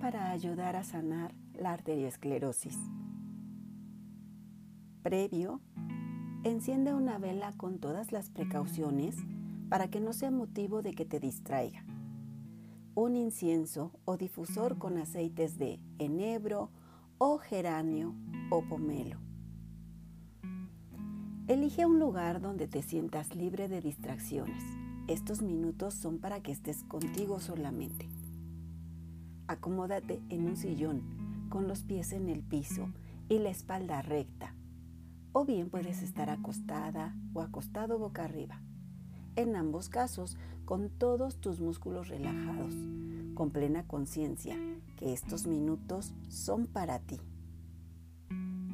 Para ayudar a sanar la arteriosclerosis. Previo, enciende una vela con todas las precauciones para que no sea motivo de que te distraiga. Un incienso o difusor con aceites de enebro o geranio o pomelo. Elige un lugar donde te sientas libre de distracciones. Estos minutos son para que estés contigo solamente. Acomódate en un sillón con los pies en el piso y la espalda recta. O bien puedes estar acostada o acostado boca arriba. En ambos casos, con todos tus músculos relajados, con plena conciencia que estos minutos son para ti.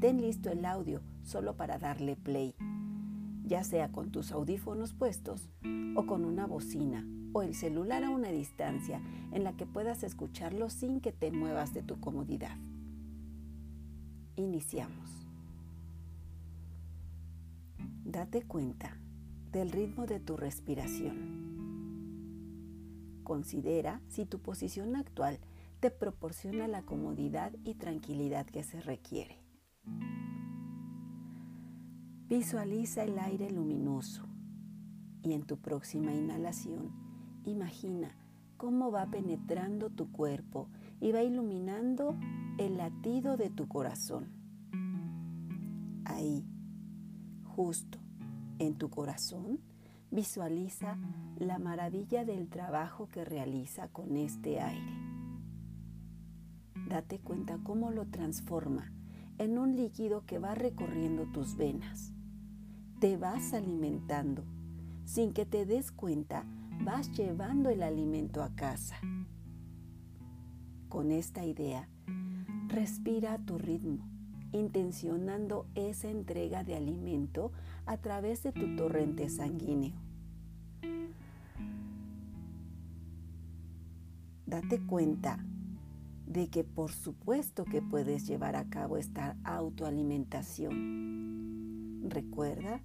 Ten listo el audio solo para darle play, ya sea con tus audífonos puestos o con una bocina o el celular a una distancia en la que puedas escucharlo sin que te muevas de tu comodidad. Iniciamos. Date cuenta del ritmo de tu respiración. Considera si tu posición actual te proporciona la comodidad y tranquilidad que se requiere. Visualiza el aire luminoso y en tu próxima inhalación Imagina cómo va penetrando tu cuerpo y va iluminando el latido de tu corazón. Ahí, justo en tu corazón, visualiza la maravilla del trabajo que realiza con este aire. Date cuenta cómo lo transforma en un líquido que va recorriendo tus venas. Te vas alimentando sin que te des cuenta vas llevando el alimento a casa. Con esta idea, respira a tu ritmo, intencionando esa entrega de alimento a través de tu torrente sanguíneo. Date cuenta de que por supuesto que puedes llevar a cabo esta autoalimentación. Recuerda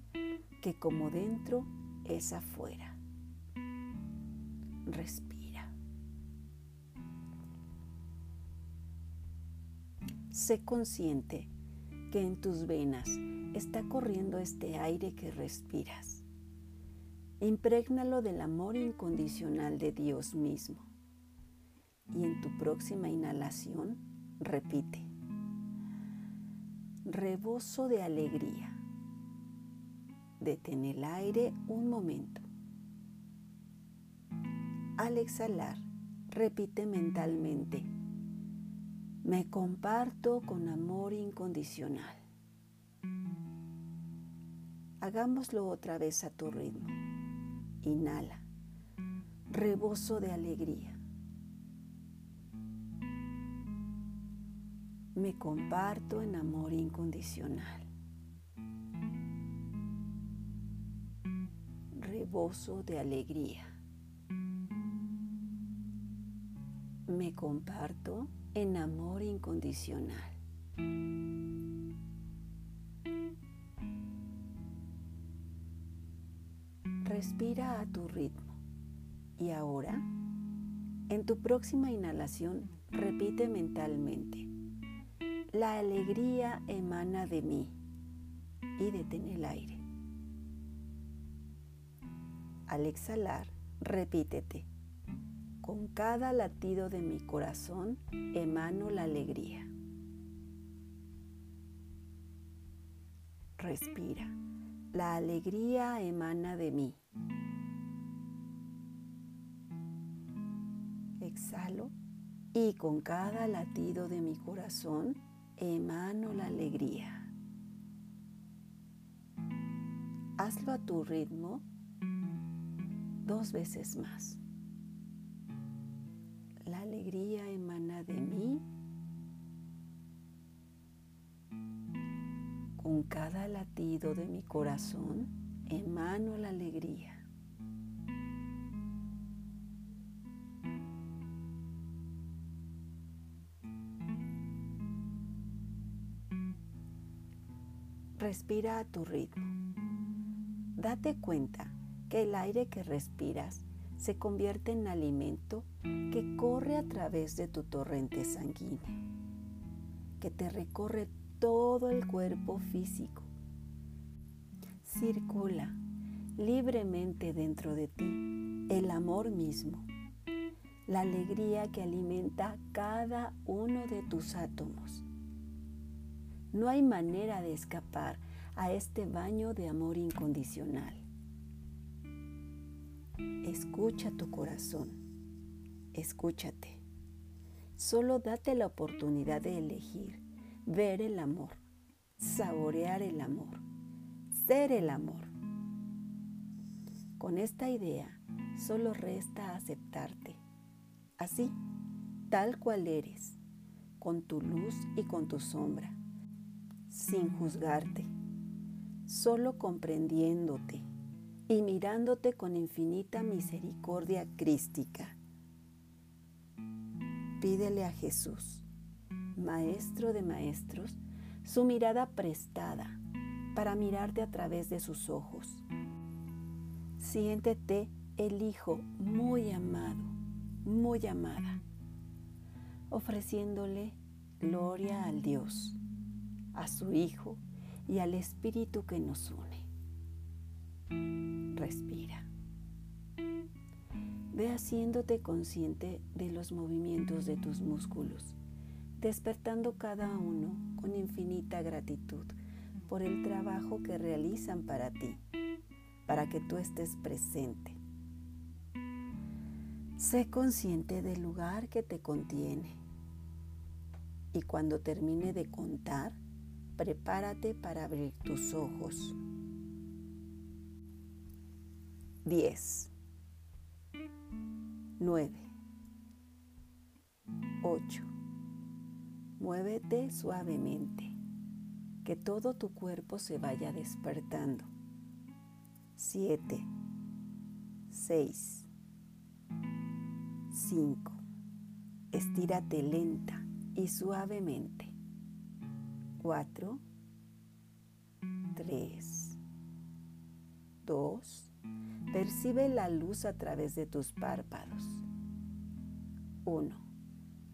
que como dentro es afuera respira. Sé consciente que en tus venas está corriendo este aire que respiras. Imprégnalo del amor incondicional de Dios mismo. Y en tu próxima inhalación, repite. Rebozo de alegría. Detén el aire un momento. Al exhalar, repite mentalmente, me comparto con amor incondicional. Hagámoslo otra vez a tu ritmo. Inhala, rebozo de alegría. Me comparto en amor incondicional. Rebozo de alegría. me comparto en amor incondicional. Respira a tu ritmo y ahora, en tu próxima inhalación, repite mentalmente, la alegría emana de mí y detén el aire. Al exhalar, repítete con cada latido de mi corazón emano la alegría. Respira. La alegría emana de mí. Exhalo y con cada latido de mi corazón emano la alegría. Hazlo a tu ritmo dos veces más alegría emana de mí. Con cada latido de mi corazón emano la alegría. Respira a tu ritmo. Date cuenta que el aire que respiras se convierte en alimento que corre a través de tu torrente sanguíneo, que te recorre todo el cuerpo físico. Circula libremente dentro de ti el amor mismo, la alegría que alimenta cada uno de tus átomos. No hay manera de escapar a este baño de amor incondicional. Escucha tu corazón, escúchate. Solo date la oportunidad de elegir, ver el amor, saborear el amor, ser el amor. Con esta idea, solo resta aceptarte, así, tal cual eres, con tu luz y con tu sombra, sin juzgarte, solo comprendiéndote y mirándote con infinita misericordia crística. Pídele a Jesús, Maestro de Maestros, su mirada prestada para mirarte a través de sus ojos. Siéntete el Hijo muy amado, muy amada, ofreciéndole gloria al Dios, a su Hijo y al Espíritu que nos une. Respira. Ve haciéndote consciente de los movimientos de tus músculos, despertando cada uno con infinita gratitud por el trabajo que realizan para ti, para que tú estés presente. Sé consciente del lugar que te contiene y cuando termine de contar, prepárate para abrir tus ojos. 10, 9, 8. Muévete suavemente, que todo tu cuerpo se vaya despertando. 7, 6, 5. Estírate lenta y suavemente. 4, 3, 2, percibe la luz a través de tus párpados. 1.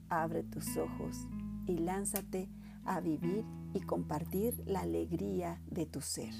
Abre tus ojos y lánzate a vivir y compartir la alegría de tu ser.